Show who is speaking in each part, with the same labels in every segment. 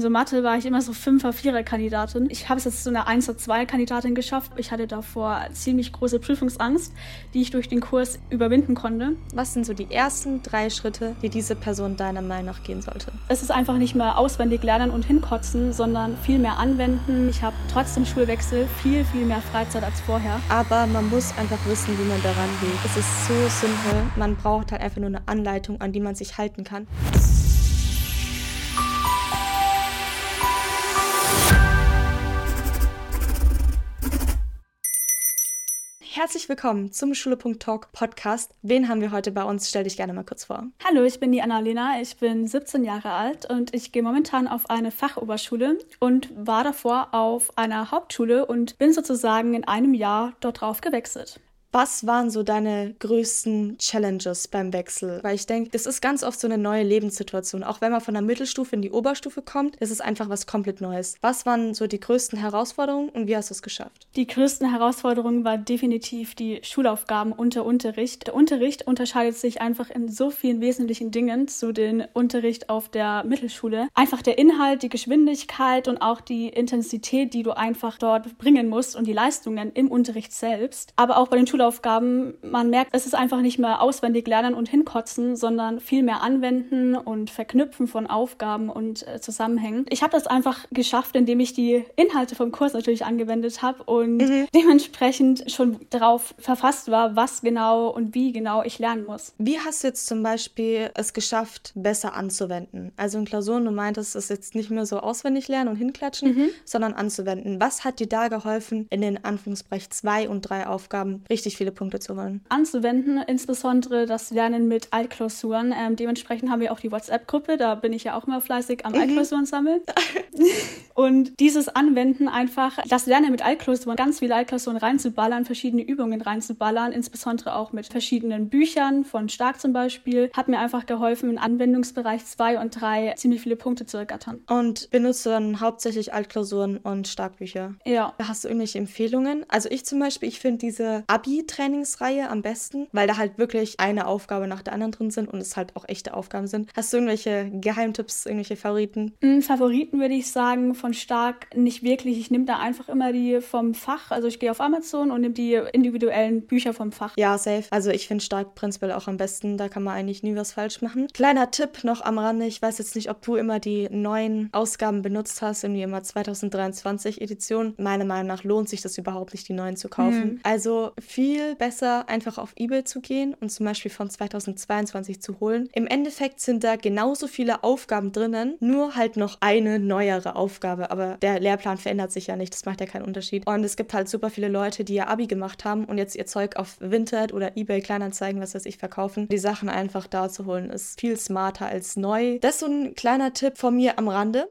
Speaker 1: In so Mathe war ich immer so 5er, 4er Kandidatin. Ich habe es jetzt zu einer 1er, 2er Kandidatin geschafft. Ich hatte davor ziemlich große Prüfungsangst, die ich durch den Kurs überwinden konnte.
Speaker 2: Was sind so die ersten drei Schritte, die diese Person deiner Meinung nach gehen sollte?
Speaker 1: Es ist einfach nicht mehr auswendig lernen und hinkotzen, sondern viel mehr anwenden. Ich habe trotzdem Schulwechsel viel, viel mehr Freizeit als vorher.
Speaker 2: Aber man muss einfach wissen, wie man daran geht. Es ist so simpel. Man braucht halt einfach nur eine Anleitung, an die man sich halten kann. Herzlich willkommen zum Schule.talk Podcast. Wen haben wir heute bei uns? Stell dich gerne mal kurz vor.
Speaker 1: Hallo, ich bin die Annalena. Ich bin 17 Jahre alt und ich gehe momentan auf eine Fachoberschule und war davor auf einer Hauptschule und bin sozusagen in einem Jahr dort drauf gewechselt.
Speaker 2: Was waren so deine größten Challenges beim Wechsel? Weil ich denke, das ist ganz oft so eine neue Lebenssituation. Auch wenn man von der Mittelstufe in die Oberstufe kommt, ist es einfach was komplett Neues. Was waren so die größten Herausforderungen und wie hast du es geschafft?
Speaker 1: Die größten Herausforderungen war definitiv die Schulaufgaben und der Unterricht. Der Unterricht unterscheidet sich einfach in so vielen wesentlichen Dingen zu dem Unterricht auf der Mittelschule. Einfach der Inhalt, die Geschwindigkeit und auch die Intensität, die du einfach dort bringen musst und die Leistungen im Unterricht selbst. Aber auch bei den Schulaufgaben Schulaufgaben, man merkt, es ist einfach nicht mehr auswendig lernen und hinkotzen, sondern viel mehr anwenden und verknüpfen von Aufgaben und äh, Zusammenhängen. Ich habe das einfach geschafft, indem ich die Inhalte vom Kurs natürlich angewendet habe und mhm. dementsprechend schon darauf verfasst war, was genau und wie genau ich lernen muss.
Speaker 2: Wie hast du jetzt zum Beispiel es geschafft, besser anzuwenden? Also in Klausuren, du meintest, es jetzt nicht mehr so auswendig lernen und hinklatschen, mhm. sondern anzuwenden. Was hat dir da geholfen, in den Anführungsbrech zwei und drei Aufgaben richtig richtig viele Punkte zu holen.
Speaker 1: Anzuwenden, insbesondere das Lernen mit Altklausuren. Ähm, dementsprechend haben wir auch die WhatsApp-Gruppe, da bin ich ja auch immer fleißig am mhm. Altklausuren sammeln. und dieses Anwenden einfach, das Lernen mit Altklausuren, ganz viele Altklausuren reinzuballern, verschiedene Übungen reinzuballern, insbesondere auch mit verschiedenen Büchern, von Stark zum Beispiel, hat mir einfach geholfen, im Anwendungsbereich 2 und 3 ziemlich viele Punkte zu ergattern.
Speaker 2: Und benutzt du dann hauptsächlich Altklausuren und Starkbücher?
Speaker 1: Ja.
Speaker 2: Hast du irgendwelche Empfehlungen? Also ich zum Beispiel, ich finde diese Abi trainingsreihe am besten, weil da halt wirklich eine Aufgabe nach der anderen drin sind und es halt auch echte Aufgaben sind. Hast du irgendwelche Geheimtipps, irgendwelche Favoriten?
Speaker 1: Mm, Favoriten würde ich sagen von Stark nicht wirklich. Ich nehme da einfach immer die vom Fach. Also ich gehe auf Amazon und nehme die individuellen Bücher vom Fach.
Speaker 2: Ja, safe. Also ich finde Stark prinzipiell auch am besten. Da kann man eigentlich nie was falsch machen. Kleiner Tipp noch am Rande. Ich weiß jetzt nicht, ob du immer die neuen Ausgaben benutzt hast, irgendwie immer 2023 Edition. Meiner Meinung nach lohnt sich das überhaupt nicht, die neuen zu kaufen. Mhm. Also viel viel besser, einfach auf eBay zu gehen und zum Beispiel von 2022 zu holen. Im Endeffekt sind da genauso viele Aufgaben drinnen, nur halt noch eine neuere Aufgabe. Aber der Lehrplan verändert sich ja nicht, das macht ja keinen Unterschied. Und es gibt halt super viele Leute, die ihr Abi gemacht haben und jetzt ihr Zeug auf Vinted oder eBay Kleinanzeigen, was weiß ich, verkaufen. Die Sachen einfach da zu holen, ist viel smarter als neu. Das ist so ein kleiner Tipp von mir am Rande.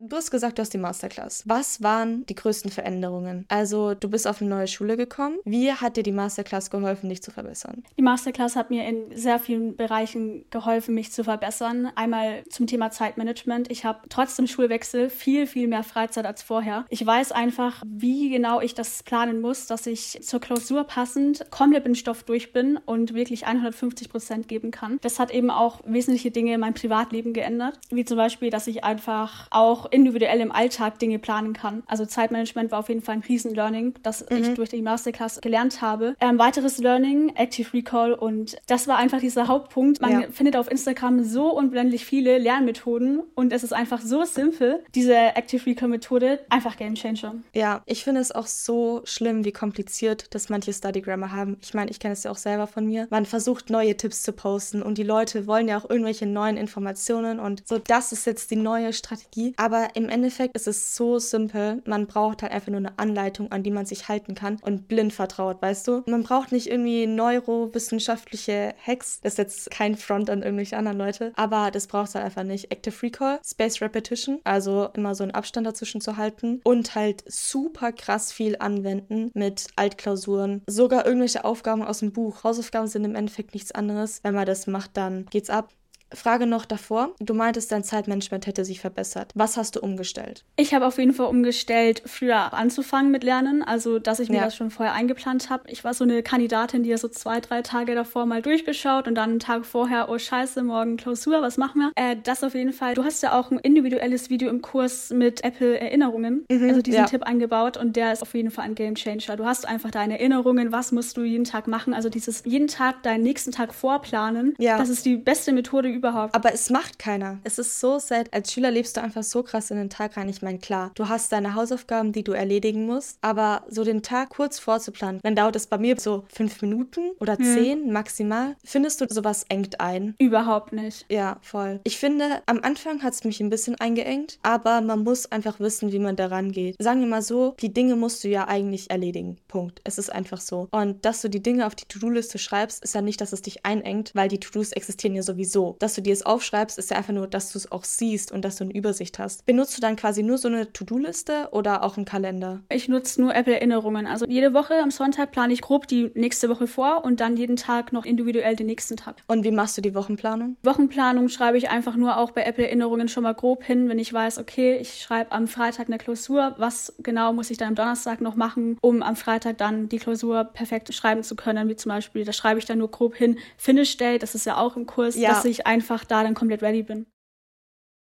Speaker 2: Du hast gesagt, du hast die Masterclass. Was waren die größten Veränderungen? Also, du bist auf eine neue Schule gekommen. Wie hat dir die Masterclass geholfen, dich zu verbessern?
Speaker 1: Die Masterclass hat mir in sehr vielen Bereichen geholfen, mich zu verbessern. Einmal zum Thema Zeitmanagement. Ich habe trotz dem Schulwechsel viel, viel mehr Freizeit als vorher. Ich weiß einfach, wie genau ich das planen muss, dass ich zur Klausur passend komplett im Stoff durch bin und wirklich 150 Prozent geben kann. Das hat eben auch wesentliche Dinge in meinem Privatleben geändert. Wie zum Beispiel, dass ich einfach auch individuell im Alltag Dinge planen kann. Also Zeitmanagement war auf jeden Fall ein Riesen-Learning, das mhm. ich durch die Masterclass gelernt habe. Ähm, weiteres Learning, Active Recall und das war einfach dieser Hauptpunkt. Man ja. findet auf Instagram so unblendlich viele Lernmethoden und es ist einfach so simpel, diese Active Recall Methode, einfach Game Changer.
Speaker 2: Ja, ich finde es auch so schlimm, wie kompliziert das manche Study Grammar haben. Ich meine, ich kenne es ja auch selber von mir. Man versucht neue Tipps zu posten und die Leute wollen ja auch irgendwelche neuen Informationen und so, das ist jetzt die neue Strategie. Aber aber im Endeffekt ist es so simpel. Man braucht halt einfach nur eine Anleitung, an die man sich halten kann und blind vertraut, weißt du? Man braucht nicht irgendwie neurowissenschaftliche Hacks. Das ist jetzt kein Front an irgendwelche anderen Leute, aber das braucht halt einfach nicht. Active Recall, Space Repetition, also immer so einen Abstand dazwischen zu halten und halt super krass viel anwenden mit Altklausuren, sogar irgendwelche Aufgaben aus dem Buch. Hausaufgaben sind im Endeffekt nichts anderes. Wenn man das macht, dann geht's ab. Frage noch davor. Du meintest, dein Zeitmanagement hätte sich verbessert. Was hast du umgestellt?
Speaker 1: Ich habe auf jeden Fall umgestellt, früher anzufangen mit Lernen. Also, dass ich mir ja. das schon vorher eingeplant habe. Ich war so eine Kandidatin, die ja so zwei, drei Tage davor mal durchgeschaut und dann einen Tag vorher, oh scheiße, morgen Klausur, was machen wir? Äh, das auf jeden Fall. Du hast ja auch ein individuelles Video im Kurs mit Apple Erinnerungen, mhm, also diesen ja. Tipp eingebaut und der ist auf jeden Fall ein Game Changer. Du hast einfach deine Erinnerungen, was musst du jeden Tag machen. Also dieses jeden Tag deinen nächsten Tag vorplanen. Ja. Das ist die beste Methode überhaupt.
Speaker 2: Aber es macht keiner. Es ist so sad. Als Schüler lebst du einfach so krass in den Tag rein. Ich meine, klar, du hast deine Hausaufgaben, die du erledigen musst, aber so den Tag kurz vorzuplanen, dann dauert es bei mir so fünf Minuten oder hm. zehn maximal. Findest du sowas engt ein?
Speaker 1: Überhaupt nicht.
Speaker 2: Ja, voll. Ich finde, am Anfang hat es mich ein bisschen eingeengt, aber man muss einfach wissen, wie man daran geht. Sagen wir mal so, die Dinge musst du ja eigentlich erledigen. Punkt. Es ist einfach so. Und dass du die Dinge auf die To-Do-Liste schreibst, ist ja nicht, dass es dich einengt, weil die To-Dos existieren ja sowieso. Dass du dir es aufschreibst, ist ja einfach nur, dass du es auch siehst und dass du eine Übersicht hast. Benutzt du dann quasi nur so eine To-Do-Liste oder auch einen Kalender?
Speaker 1: Ich nutze nur Apple Erinnerungen. Also jede Woche am Sonntag plane ich grob die nächste Woche vor und dann jeden Tag noch individuell den nächsten Tag.
Speaker 2: Und wie machst du die Wochenplanung?
Speaker 1: Wochenplanung schreibe ich einfach nur auch bei Apple Erinnerungen schon mal grob hin, wenn ich weiß, okay, ich schreibe am Freitag eine Klausur, was genau muss ich dann am Donnerstag noch machen, um am Freitag dann die Klausur perfekt schreiben zu können, wie zum Beispiel, da schreibe ich dann nur grob hin, Finish Day, das ist ja auch im Kurs, ja. dass ich einfach da dann komplett ready bin.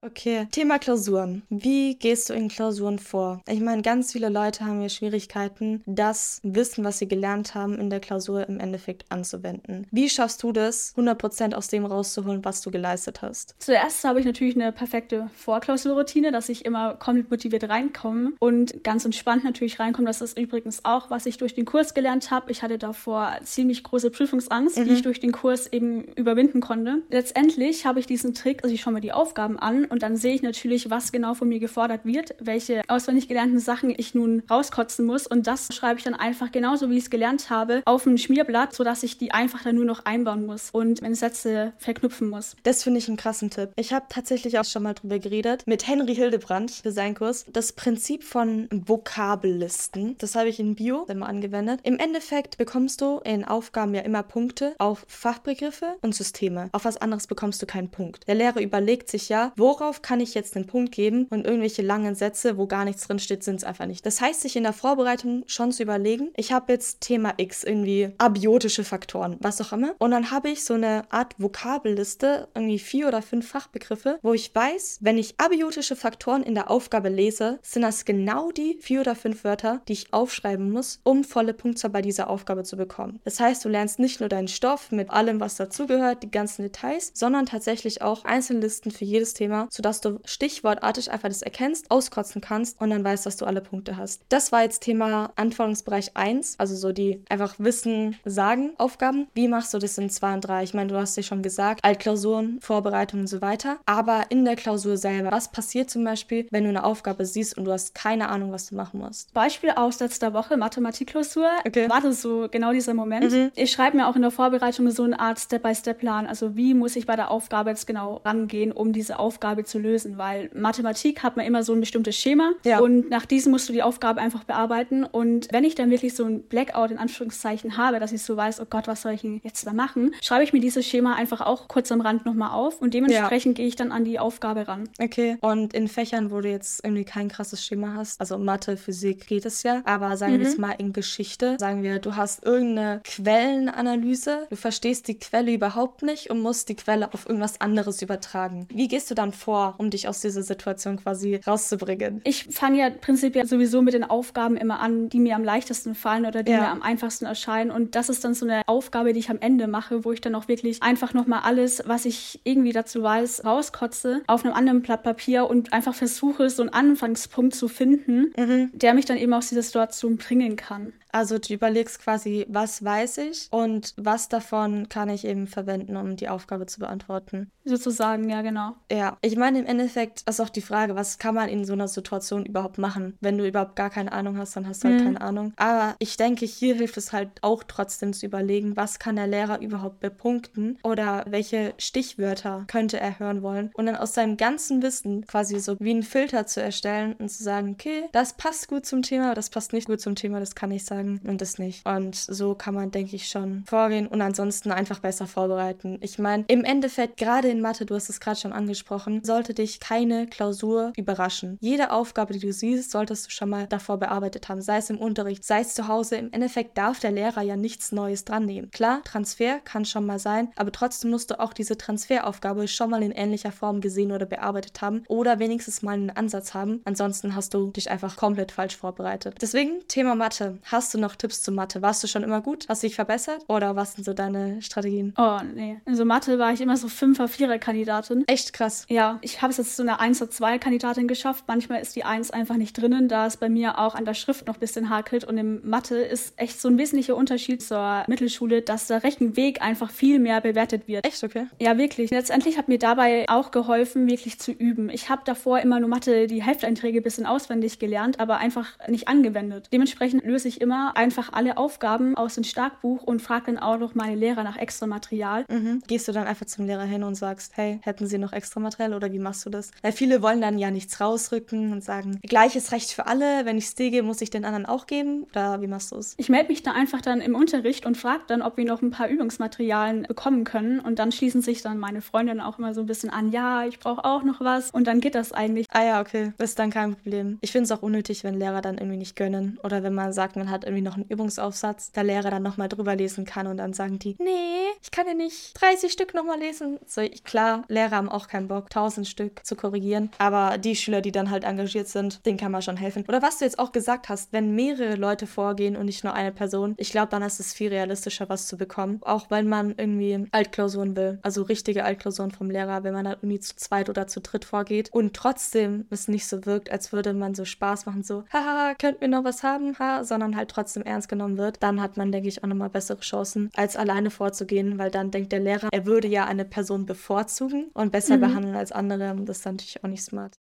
Speaker 2: Okay, Thema Klausuren. Wie gehst du in Klausuren vor? Ich meine, ganz viele Leute haben ja Schwierigkeiten, das Wissen, was sie gelernt haben, in der Klausur im Endeffekt anzuwenden. Wie schaffst du das, 100% aus dem rauszuholen, was du geleistet hast?
Speaker 1: Zuerst habe ich natürlich eine perfekte Vorklausurroutine, dass ich immer komplett motiviert reinkomme und ganz entspannt natürlich reinkomme. Das ist übrigens auch, was ich durch den Kurs gelernt habe. Ich hatte davor ziemlich große Prüfungsangst, mhm. die ich durch den Kurs eben überwinden konnte. Letztendlich habe ich diesen Trick, also ich schaue mir die Aufgaben an und dann sehe ich natürlich, was genau von mir gefordert wird, welche auswendig gelernten Sachen ich nun rauskotzen muss und das schreibe ich dann einfach genauso, wie ich es gelernt habe, auf ein Schmierblatt, sodass ich die einfach dann nur noch einbauen muss und meine Sätze verknüpfen muss.
Speaker 2: Das finde ich einen krassen Tipp. Ich habe tatsächlich auch schon mal drüber geredet mit Henry Hildebrand für seinen Kurs. Das Prinzip von Vokabellisten, das habe ich in Bio immer angewendet. Im Endeffekt bekommst du in Aufgaben ja immer Punkte auf Fachbegriffe und Systeme. Auf was anderes bekommst du keinen Punkt. Der Lehrer überlegt sich ja, worauf worauf kann ich jetzt einen Punkt geben und irgendwelche langen Sätze, wo gar nichts drin steht, sind es einfach nicht. Das heißt, sich in der Vorbereitung schon zu überlegen, ich habe jetzt Thema X, irgendwie abiotische Faktoren, was auch immer. Und dann habe ich so eine Art Vokabelliste, irgendwie vier oder fünf Fachbegriffe, wo ich weiß, wenn ich abiotische Faktoren in der Aufgabe lese, sind das genau die vier oder fünf Wörter, die ich aufschreiben muss, um volle Punktzahl bei dieser Aufgabe zu bekommen. Das heißt, du lernst nicht nur deinen Stoff mit allem, was dazugehört, die ganzen Details, sondern tatsächlich auch Einzellisten für jedes Thema sodass du stichwortartig einfach das erkennst, auskotzen kannst und dann weißt, dass du alle Punkte hast. Das war jetzt Thema Anforderungsbereich 1, also so die einfach Wissen, Sagen Aufgaben. Wie machst du das in 2 und 3? Ich meine, du hast ja schon gesagt, Altklausuren, Vorbereitung und so weiter. Aber in der Klausur selber, was passiert zum Beispiel, wenn du eine Aufgabe siehst und du hast keine Ahnung, was du machen musst?
Speaker 1: Beispiel aus letzter Woche, Mathematikklausur. Okay. War das so genau dieser Moment? Mhm. Ich schreibe mir auch in der Vorbereitung so eine Art Step-by-Step-Plan. Also wie muss ich bei der Aufgabe jetzt genau rangehen, um diese Aufgabe Aufgabe zu lösen, weil Mathematik hat man immer so ein bestimmtes Schema ja. und nach diesem musst du die Aufgabe einfach bearbeiten. Und wenn ich dann wirklich so ein Blackout in Anführungszeichen habe, dass ich so weiß, oh Gott, was soll ich denn jetzt da machen, schreibe ich mir dieses Schema einfach auch kurz am Rand nochmal auf und dementsprechend ja. gehe ich dann an die Aufgabe ran.
Speaker 2: Okay. Und in Fächern, wo du jetzt irgendwie kein krasses Schema hast, also Mathe, Physik geht es ja, aber sagen mhm. wir jetzt mal in Geschichte, sagen wir, du hast irgendeine Quellenanalyse, du verstehst die Quelle überhaupt nicht und musst die Quelle auf irgendwas anderes übertragen. Wie gehst du dann vor? Vor, um dich aus dieser Situation quasi rauszubringen?
Speaker 1: Ich fange ja prinzipiell sowieso mit den Aufgaben immer an, die mir am leichtesten fallen oder die ja. mir am einfachsten erscheinen. Und das ist dann so eine Aufgabe, die ich am Ende mache, wo ich dann auch wirklich einfach nochmal alles, was ich irgendwie dazu weiß, rauskotze auf einem anderen Blatt Papier und einfach versuche, so einen Anfangspunkt zu finden, mhm. der mich dann eben aus dieser Situation bringen kann.
Speaker 2: Also du überlegst quasi, was weiß ich und was davon kann ich eben verwenden, um die Aufgabe zu beantworten.
Speaker 1: Sozusagen, ja, genau.
Speaker 2: Ja, ich meine, im Endeffekt ist auch die Frage, was kann man in so einer Situation überhaupt machen? Wenn du überhaupt gar keine Ahnung hast, dann hast du halt mhm. keine Ahnung. Aber ich denke, hier hilft es halt auch trotzdem zu überlegen, was kann der Lehrer überhaupt bepunkten oder welche Stichwörter könnte er hören wollen und dann aus seinem ganzen Wissen quasi so wie einen Filter zu erstellen und zu sagen, okay, das passt gut zum Thema, das passt nicht gut zum Thema, das kann ich sagen und das nicht. Und so kann man, denke ich, schon vorgehen und ansonsten einfach besser vorbereiten. Ich meine, im Endeffekt, gerade in Mathe, du hast es gerade schon angesprochen, sollte dich keine Klausur überraschen. Jede Aufgabe, die du siehst, solltest du schon mal davor bearbeitet haben, sei es im Unterricht, sei es zu Hause. Im Endeffekt darf der Lehrer ja nichts Neues dran nehmen. Klar, Transfer kann schon mal sein, aber trotzdem musst du auch diese Transferaufgabe schon mal in ähnlicher Form gesehen oder bearbeitet haben oder wenigstens mal einen Ansatz haben. Ansonsten hast du dich einfach komplett falsch vorbereitet. Deswegen Thema Mathe. Hast du noch Tipps zu Mathe? Warst du schon immer gut? Hast du dich verbessert? Oder was sind so deine Strategien?
Speaker 1: Oh, nee. Also Mathe war ich immer so 5er, 4er Kandidatin.
Speaker 2: Echt krass.
Speaker 1: Ja, ich habe es jetzt zu einer 1er, 2 Kandidatin geschafft. Manchmal ist die 1 einfach nicht drinnen, da es bei mir auch an der Schrift noch ein bisschen hakelt. Und im Mathe ist echt so ein wesentlicher Unterschied zur Mittelschule, dass der Rechenweg einfach viel mehr bewertet wird.
Speaker 2: Echt, okay?
Speaker 1: Ja, wirklich. Letztendlich hat mir dabei auch geholfen, wirklich zu üben. Ich habe davor immer nur Mathe, die Hefteinträge ein bisschen auswendig gelernt, aber einfach nicht angewendet. Dementsprechend löse ich immer einfach alle Aufgaben aus dem Starkbuch und frage dann auch noch meine Lehrer nach extra Material.
Speaker 2: Mhm. Gehst du dann einfach zum Lehrer hin und sagst, hey, hätten Sie noch extra Material oder wie machst du das? Weil viele wollen dann ja nichts rausrücken und sagen, gleiches Recht für alle, wenn ich es dir gebe, muss ich den anderen auch geben? Oder wie machst du es?
Speaker 1: Ich melde mich da einfach dann im Unterricht und frage dann, ob wir noch ein paar Übungsmaterialien bekommen können und dann schließen sich dann meine Freundinnen auch immer so ein bisschen an, ja, ich brauche auch noch was und dann geht das eigentlich.
Speaker 2: Ah ja, okay, das ist dann kein Problem. Ich finde es auch unnötig, wenn Lehrer dann irgendwie nicht gönnen oder wenn man sagt, man hat irgendwie noch einen Übungsaufsatz, der Lehrer dann nochmal drüber lesen kann und dann sagen die, nee, ich kann ja nicht 30 Stück nochmal lesen. So, klar, Lehrer haben auch keinen Bock, 1000 Stück zu korrigieren, aber die Schüler, die dann halt engagiert sind, denen kann man schon helfen. Oder was du jetzt auch gesagt hast, wenn mehrere Leute vorgehen und nicht nur eine Person, ich glaube, dann ist es viel realistischer, was zu bekommen. Auch weil man irgendwie Altklausuren will, also richtige Altklausuren vom Lehrer, wenn man dann irgendwie zu zweit oder zu dritt vorgeht und trotzdem es nicht so wirkt, als würde man so Spaß machen, so, haha, könnt mir noch was haben, ha, sondern halt trotzdem ernst genommen wird, dann hat man, denke ich, auch nochmal bessere Chancen, als alleine vorzugehen, weil dann denkt der Lehrer, er würde ja eine Person bevorzugen und besser mhm. behandeln als andere. Das ist natürlich auch nicht smart.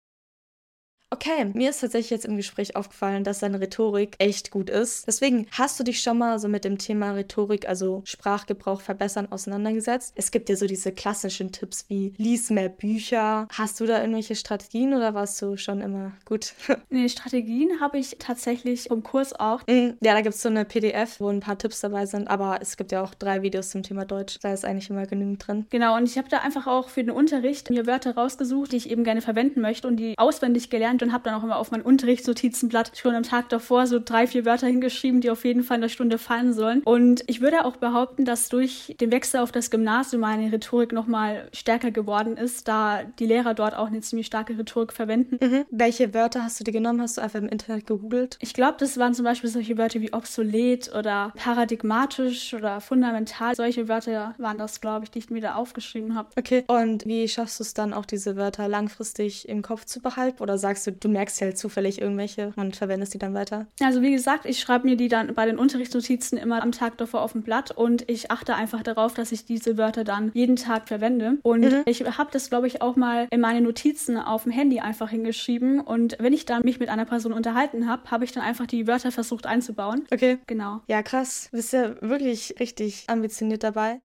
Speaker 2: Okay, mir ist tatsächlich jetzt im Gespräch aufgefallen, dass deine Rhetorik echt gut ist. Deswegen hast du dich schon mal so mit dem Thema Rhetorik, also Sprachgebrauch verbessern, auseinandergesetzt. Es gibt ja so diese klassischen Tipps wie lies mehr Bücher. Hast du da irgendwelche Strategien oder warst du schon immer gut?
Speaker 1: nee, Strategien habe ich tatsächlich im Kurs auch.
Speaker 2: Mm, ja, da gibt es so eine PDF, wo ein paar Tipps dabei sind, aber es gibt ja auch drei Videos zum Thema Deutsch. Da ist eigentlich immer genügend drin.
Speaker 1: Genau, und ich habe da einfach auch für den Unterricht mir Wörter rausgesucht, die ich eben gerne verwenden möchte und die auswendig gelernt gelernt und habe dann auch immer auf mein Unterrichtsnotizenblatt schon am Tag davor so drei, vier Wörter hingeschrieben, die auf jeden Fall in der Stunde fallen sollen. Und ich würde auch behaupten, dass durch den Wechsel auf das Gymnasium meine Rhetorik nochmal stärker geworden ist, da die Lehrer dort auch eine ziemlich starke Rhetorik verwenden.
Speaker 2: Mhm. Welche Wörter hast du dir genommen? Hast du einfach im Internet gegoogelt?
Speaker 1: Ich glaube, das waren zum Beispiel solche Wörter wie obsolet oder paradigmatisch oder fundamental. Solche Wörter waren das, glaube ich, die ich mir da aufgeschrieben habe.
Speaker 2: Okay. Und wie schaffst du es dann auch, diese Wörter langfristig im Kopf zu behalten? Oder sagst du, du merkst ja halt zufällig irgendwelche und verwendest die dann weiter?
Speaker 1: Also wie gesagt, ich schreibe mir die dann bei den Unterrichtsnotizen immer am Tag davor auf dem Blatt und ich achte einfach darauf, dass ich diese Wörter dann jeden Tag verwende. Und mhm. ich habe das, glaube ich, auch mal in meine Notizen auf dem Handy einfach hingeschrieben. Und wenn ich dann mich mit einer Person unterhalten habe, habe ich dann einfach die Wörter versucht einzubauen.
Speaker 2: Okay.
Speaker 1: Genau.
Speaker 2: Ja, krass. Du bist ja wirklich richtig ambitioniert dabei.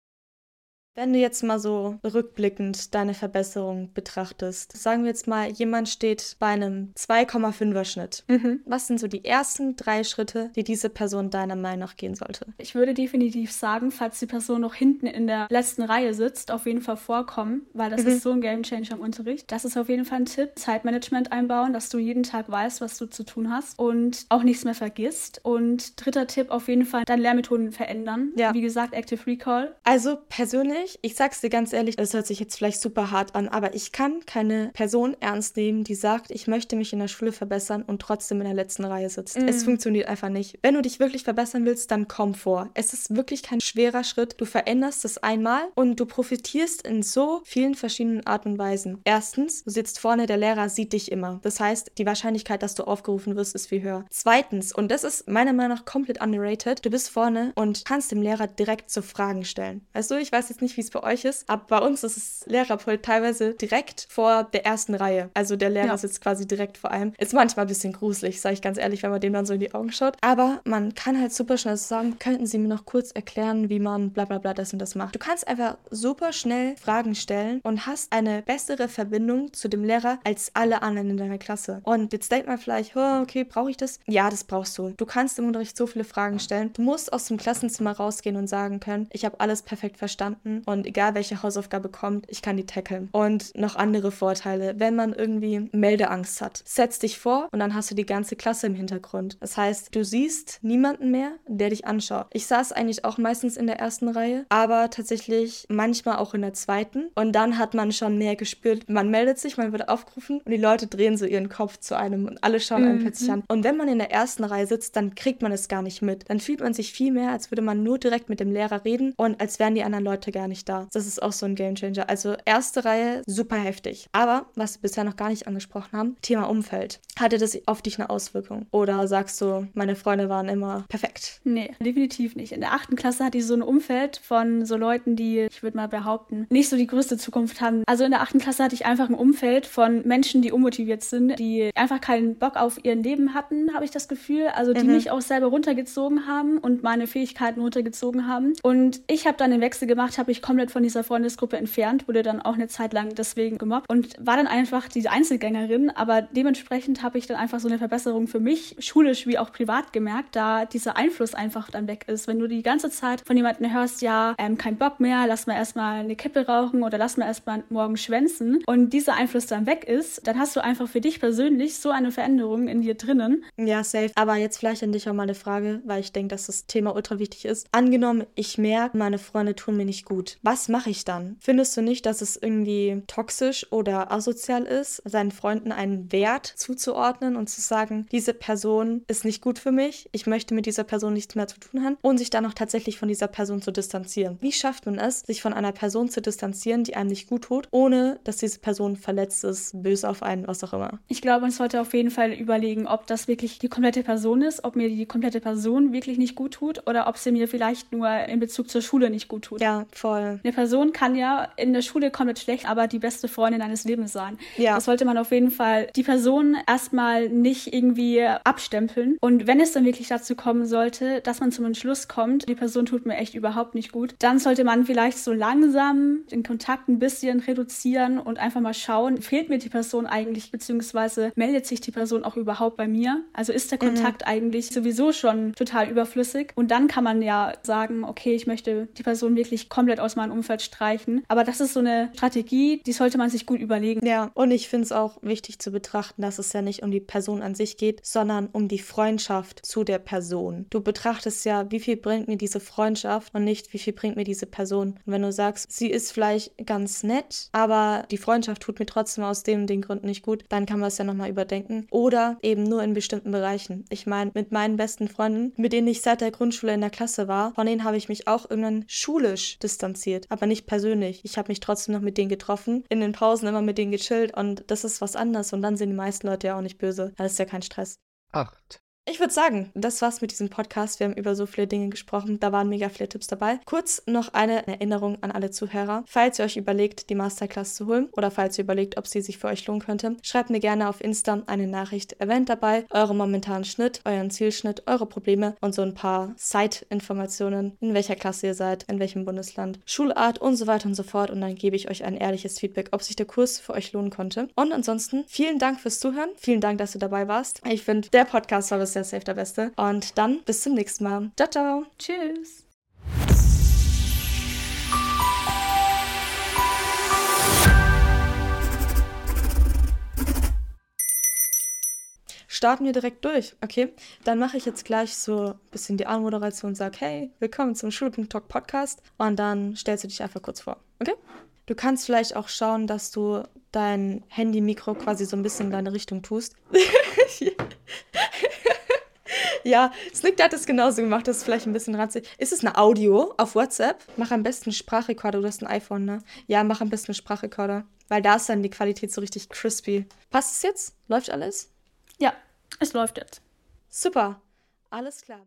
Speaker 2: Wenn du jetzt mal so rückblickend deine Verbesserung betrachtest, sagen wir jetzt mal, jemand steht bei einem 2,5er Schnitt. Mhm. Was sind so die ersten drei Schritte, die diese Person deiner Meinung nach gehen sollte?
Speaker 1: Ich würde definitiv sagen, falls die Person noch hinten in der letzten Reihe sitzt, auf jeden Fall vorkommen, weil das mhm. ist so ein Game Changer im Unterricht. Das ist auf jeden Fall ein Tipp. Zeitmanagement einbauen, dass du jeden Tag weißt, was du zu tun hast und auch nichts mehr vergisst. Und dritter Tipp, auf jeden Fall deine Lehrmethoden verändern. Ja. Wie gesagt, Active Recall.
Speaker 2: Also persönlich ehrlich, ich sag's dir ganz ehrlich, das hört sich jetzt vielleicht super hart an, aber ich kann keine Person ernst nehmen, die sagt, ich möchte mich in der Schule verbessern und trotzdem in der letzten Reihe sitzt. Mm. Es funktioniert einfach nicht. Wenn du dich wirklich verbessern willst, dann komm vor. Es ist wirklich kein schwerer Schritt. Du veränderst es einmal und du profitierst in so vielen verschiedenen Arten und Weisen. Erstens, du sitzt vorne, der Lehrer sieht dich immer. Das heißt, die Wahrscheinlichkeit, dass du aufgerufen wirst, ist viel höher. Zweitens, und das ist meiner Meinung nach komplett underrated, du bist vorne und kannst dem Lehrer direkt so Fragen stellen. Weißt du, ich weiß jetzt nicht, nicht, wie es bei euch ist, aber bei uns ist das Lehrerpult teilweise direkt vor der ersten Reihe. Also der Lehrer ja. sitzt quasi direkt vor allem. Ist manchmal ein bisschen gruselig, sage ich ganz ehrlich, wenn man dem dann so in die Augen schaut. Aber man kann halt super schnell sagen, könnten Sie mir noch kurz erklären, wie man bla bla bla das und das macht. Du kannst einfach super schnell Fragen stellen und hast eine bessere Verbindung zu dem Lehrer als alle anderen in deiner Klasse. Und jetzt denkt man vielleicht, oh, okay, brauche ich das? Ja, das brauchst du. Du kannst im Unterricht so viele Fragen stellen. Du musst aus dem Klassenzimmer rausgehen und sagen können, ich habe alles perfekt verstanden und egal welche Hausaufgabe kommt, ich kann die tackeln. Und noch andere Vorteile, wenn man irgendwie Meldeangst hat. Setz dich vor und dann hast du die ganze Klasse im Hintergrund. Das heißt, du siehst niemanden mehr, der dich anschaut. Ich saß eigentlich auch meistens in der ersten Reihe, aber tatsächlich manchmal auch in der zweiten. Und dann hat man schon mehr gespürt. Man meldet sich, man wird aufgerufen und die Leute drehen so ihren Kopf zu einem und alle schauen mhm. einen plötzlich an. Und wenn man in der ersten Reihe sitzt, dann kriegt man es gar nicht mit. Dann fühlt man sich viel mehr, als würde man nur direkt mit dem Lehrer reden und als wären die anderen Leute gar nicht da. Das ist auch so ein Gamechanger. Also erste Reihe, super heftig. Aber, was wir bisher noch gar nicht angesprochen haben, Thema Umfeld. Hatte das auf dich eine Auswirkung? Oder sagst du, meine Freunde waren immer perfekt?
Speaker 1: Nee, definitiv nicht. In der achten Klasse hatte ich so ein Umfeld von so Leuten, die, ich würde mal behaupten, nicht so die größte Zukunft haben. Also in der achten Klasse hatte ich einfach ein Umfeld von Menschen, die unmotiviert sind, die einfach keinen Bock auf ihr Leben hatten, habe ich das Gefühl. Also die mhm. mich auch selber runtergezogen haben und meine Fähigkeiten runtergezogen haben. Und ich habe dann den Wechsel gemacht, habe ich komplett von dieser Freundesgruppe entfernt, wurde dann auch eine Zeit lang deswegen gemobbt und war dann einfach diese Einzelgängerin. Aber dementsprechend habe ich dann einfach so eine Verbesserung für mich, schulisch wie auch privat gemerkt, da dieser Einfluss einfach dann weg ist. Wenn du die ganze Zeit von jemandem hörst, ja, ähm, kein Bock mehr, lass mal erstmal eine Kippe rauchen oder lass mal erstmal morgen schwänzen und dieser Einfluss dann weg ist, dann hast du einfach für dich persönlich so eine Veränderung in dir drinnen.
Speaker 2: Ja, safe. Aber jetzt vielleicht an dich auch mal eine Frage, weil ich denke, dass das Thema ultra wichtig ist. Angenommen, ich merke, meine Freunde tun mir nicht gut. Was mache ich dann? Findest du nicht, dass es irgendwie toxisch oder asozial ist, seinen Freunden einen Wert zuzuordnen und zu sagen, diese Person ist nicht gut für mich, ich möchte mit dieser Person nichts mehr zu tun haben und sich dann auch tatsächlich von dieser Person zu distanzieren? Wie schafft man es, sich von einer Person zu distanzieren, die einem nicht gut tut, ohne dass diese Person verletzt ist, böse auf einen, was auch immer?
Speaker 1: Ich glaube, man sollte auf jeden Fall überlegen, ob das wirklich die komplette Person ist, ob mir die komplette Person wirklich nicht gut tut oder ob sie mir vielleicht nur in Bezug zur Schule nicht gut tut.
Speaker 2: Ja, voll.
Speaker 1: Eine Person kann ja in der Schule komplett schlecht, aber die beste Freundin eines Lebens sein. Ja. Das sollte man auf jeden Fall die Person erstmal nicht irgendwie abstempeln. Und wenn es dann wirklich dazu kommen sollte, dass man zum Entschluss kommt, die Person tut mir echt überhaupt nicht gut, dann sollte man vielleicht so langsam den Kontakt ein bisschen reduzieren und einfach mal schauen, fehlt mir die Person eigentlich, beziehungsweise meldet sich die Person auch überhaupt bei mir? Also ist der mhm. Kontakt mhm. eigentlich sowieso schon total überflüssig? Und dann kann man ja sagen, okay, ich möchte die Person wirklich komplett aus meinem Umfeld streichen. Aber das ist so eine Strategie, die sollte man sich gut überlegen.
Speaker 2: Ja, und ich finde es auch wichtig zu betrachten, dass es ja nicht um die Person an sich geht, sondern um die Freundschaft zu der Person. Du betrachtest ja, wie viel bringt mir diese Freundschaft und nicht, wie viel bringt mir diese Person. Und wenn du sagst, sie ist vielleicht ganz nett, aber die Freundschaft tut mir trotzdem aus dem den Grund nicht gut, dann kann man es ja nochmal überdenken. Oder eben nur in bestimmten Bereichen. Ich meine, mit meinen besten Freunden, mit denen ich seit der Grundschule in der Klasse war, von denen habe ich mich auch irgendwann schulisch distanziert, aber nicht persönlich. Ich habe mich trotzdem noch mit denen getroffen, in den Pausen immer mit denen gechillt und das ist was anderes und dann sind die meisten Leute ja auch nicht böse. Das ist ja kein Stress.
Speaker 3: Acht.
Speaker 2: Ich würde sagen, das war's mit diesem Podcast. Wir haben über so viele Dinge gesprochen. Da waren mega viele Tipps dabei. Kurz noch eine Erinnerung an alle Zuhörer. Falls ihr euch überlegt, die Masterclass zu holen oder falls ihr überlegt, ob sie sich für euch lohnen könnte, schreibt mir gerne auf Insta eine Nachricht, erwähnt dabei euren momentanen Schnitt, euren Zielschnitt, eure Probleme und so ein paar Side-Informationen, in welcher Klasse ihr seid, in welchem Bundesland, Schulart und so weiter und so fort. Und dann gebe ich euch ein ehrliches Feedback, ob sich der Kurs für euch lohnen konnte. Und ansonsten vielen Dank fürs Zuhören. Vielen Dank, dass du dabei warst. Ich finde, der Podcast war bisher safe der Beste. Und dann bis zum nächsten Mal. Ciao, ciao.
Speaker 1: Tschüss.
Speaker 2: starten wir direkt durch. Okay, dann mache ich jetzt gleich so ein bisschen die Anmoderation und sage, hey, willkommen zum Schulpunkt Talk Podcast. Und dann stellst du dich einfach kurz vor. Okay? Du kannst vielleicht auch schauen, dass du dein Handy-Mikro quasi so ein bisschen in deine Richtung tust. Ja, Snick hat es genauso gemacht, das ist vielleicht ein bisschen ranzig. Ist es eine Audio auf WhatsApp? Mach am besten einen Sprachrekorder, du hast ein iPhone, ne? Ja, mach am besten einen Sprachrekorder, weil da ist dann die Qualität so richtig crispy. Passt es jetzt? Läuft alles?
Speaker 1: Ja, es läuft jetzt.
Speaker 2: Super, alles klar.